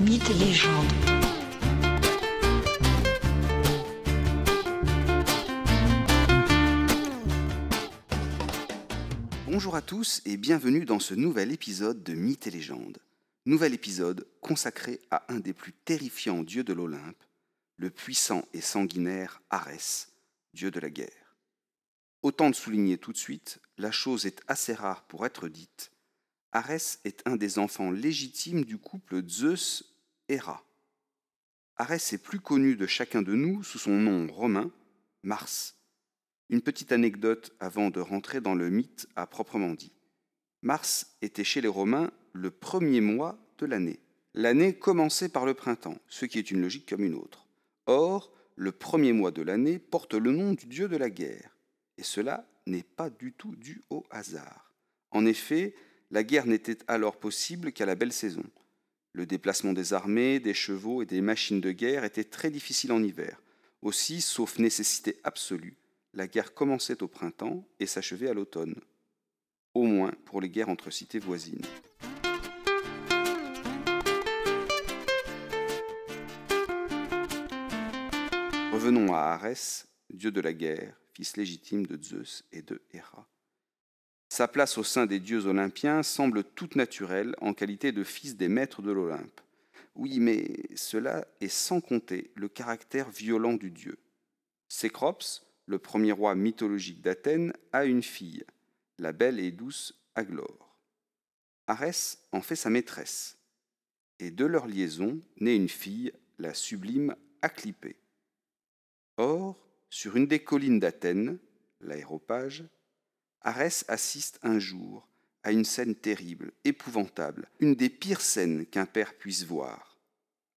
Mythes et légendes. Bonjour à tous et bienvenue dans ce nouvel épisode de Mythes et légendes. Nouvel épisode consacré à un des plus terrifiants dieux de l'Olympe, le puissant et sanguinaire Arès, dieu de la guerre. Autant de souligner tout de suite, la chose est assez rare pour être dite. Arès est un des enfants légitimes du couple Zeus-Héra. Arès est plus connu de chacun de nous sous son nom romain, Mars. Une petite anecdote avant de rentrer dans le mythe à proprement dit. Mars était chez les Romains le premier mois de l'année. L'année commençait par le printemps, ce qui est une logique comme une autre. Or, le premier mois de l'année porte le nom du dieu de la guerre, et cela n'est pas du tout dû au hasard. En effet, la guerre n'était alors possible qu'à la belle saison. Le déplacement des armées, des chevaux et des machines de guerre était très difficile en hiver. Aussi, sauf nécessité absolue, la guerre commençait au printemps et s'achevait à l'automne. Au moins pour les guerres entre cités voisines. Revenons à Arès, dieu de la guerre, fils légitime de Zeus et de Héra. Sa place au sein des dieux olympiens semble toute naturelle en qualité de fils des maîtres de l'Olympe. Oui, mais cela est sans compter le caractère violent du dieu. Cécrops, le premier roi mythologique d'Athènes, a une fille, la belle et douce Aglore. Arès en fait sa maîtresse, et de leur liaison naît une fille, la sublime Aclipée. Or, sur une des collines d'Athènes, l'aéropage, Arès assiste un jour à une scène terrible, épouvantable, une des pires scènes qu'un père puisse voir.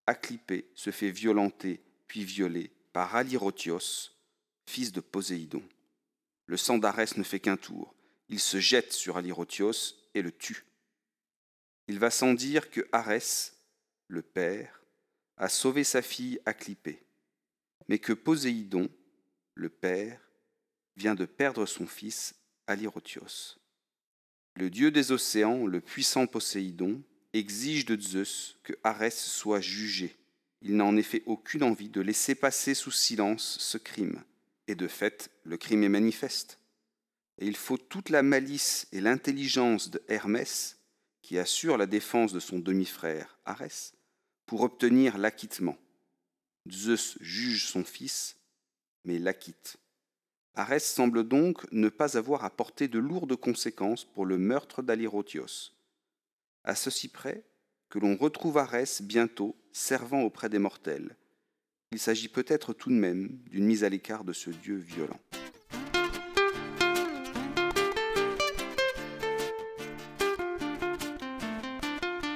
Aclipé se fait violenter puis violer par Alirotios, fils de Poséidon. Le sang d'Arès ne fait qu'un tour. Il se jette sur Alirotios et le tue. Il va sans dire que Arès, le père, a sauvé sa fille Aclipée, mais que Poséidon, le père, vient de perdre son fils Alirotios. Le dieu des océans, le puissant Poséidon, exige de Zeus que Arès soit jugé. Il n'a en effet aucune envie de laisser passer sous silence ce crime. Et de fait, le crime est manifeste. Et il faut toute la malice et l'intelligence de Hermès, qui assure la défense de son demi-frère Arès, pour obtenir l'acquittement. Zeus juge son fils, mais l'acquitte. Arès semble donc ne pas avoir porter de lourdes conséquences pour le meurtre d'Alirotios. À ceci près que l'on retrouve Arès bientôt servant auprès des mortels. Il s'agit peut-être tout de même d'une mise à l'écart de ce dieu violent.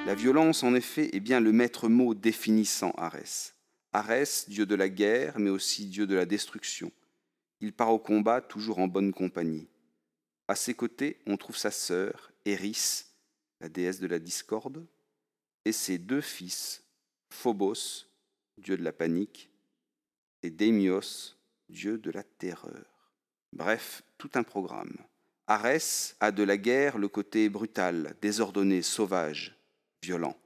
La violence, en effet, est bien le maître mot définissant Arès. Arès, dieu de la guerre, mais aussi dieu de la destruction. Il part au combat toujours en bonne compagnie. À ses côtés, on trouve sa sœur, Eris, la déesse de la discorde, et ses deux fils, Phobos, dieu de la panique, et Démios, dieu de la terreur. Bref, tout un programme. Arès a de la guerre le côté brutal, désordonné, sauvage, violent,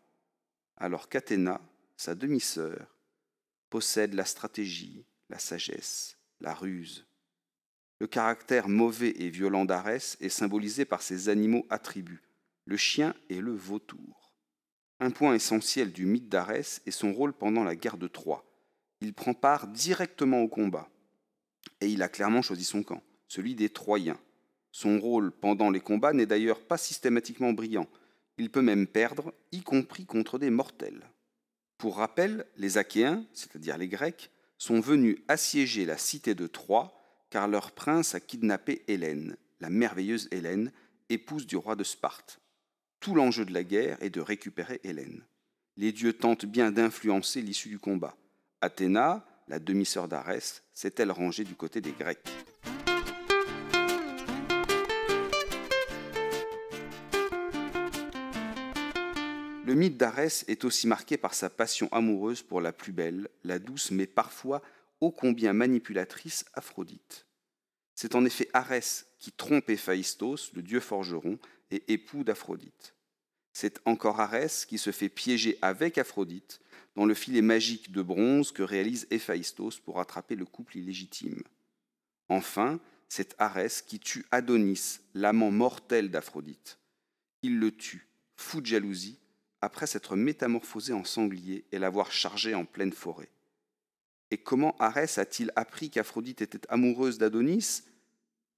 alors qu'Athéna, sa demi-sœur, possède la stratégie, la sagesse, la ruse. Le caractère mauvais et violent d'Arès est symbolisé par ses animaux attributs, le chien et le vautour. Un point essentiel du mythe d'Arès est son rôle pendant la guerre de Troie. Il prend part directement au combat. Et il a clairement choisi son camp, celui des Troyens. Son rôle pendant les combats n'est d'ailleurs pas systématiquement brillant. Il peut même perdre, y compris contre des mortels. Pour rappel, les Achéens, c'est-à-dire les Grecs, sont venus assiéger la cité de Troie car leur prince a kidnappé Hélène, la merveilleuse Hélène, épouse du roi de Sparte. Tout l'enjeu de la guerre est de récupérer Hélène. Les dieux tentent bien d'influencer l'issue du combat. Athéna, la demi-sœur d'Arès, s'est-elle rangée du côté des Grecs? Le mythe d'Arès est aussi marqué par sa passion amoureuse pour la plus belle, la douce mais parfois ô combien manipulatrice Aphrodite. C'est en effet Arès qui trompe Héphaïstos, le dieu forgeron, et époux d'Aphrodite. C'est encore Arès qui se fait piéger avec Aphrodite dans le filet magique de bronze que réalise Héphaïstos pour attraper le couple illégitime. Enfin, c'est Arès qui tue Adonis, l'amant mortel d'Aphrodite. Il le tue, fou de jalousie, après s'être métamorphosé en sanglier et l'avoir chargé en pleine forêt. Et comment Arès a-t-il appris qu'Aphrodite était amoureuse d'Adonis?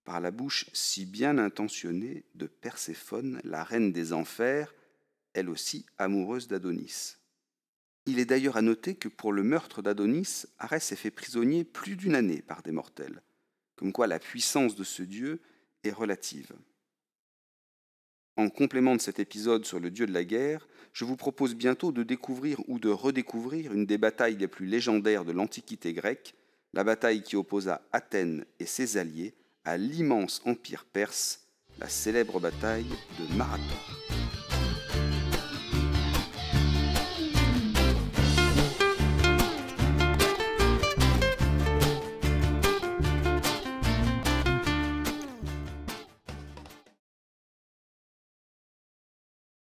Par la bouche si bien intentionnée de Perséphone, la reine des enfers, elle aussi amoureuse d'Adonis. Il est d'ailleurs à noter que pour le meurtre d'Adonis, Arès est fait prisonnier plus d'une année par des mortels, comme quoi la puissance de ce dieu est relative. En complément de cet épisode sur le dieu de la guerre, je vous propose bientôt de découvrir ou de redécouvrir une des batailles les plus légendaires de l'Antiquité grecque, la bataille qui opposa Athènes et ses alliés à l'immense empire perse, la célèbre bataille de Marathon.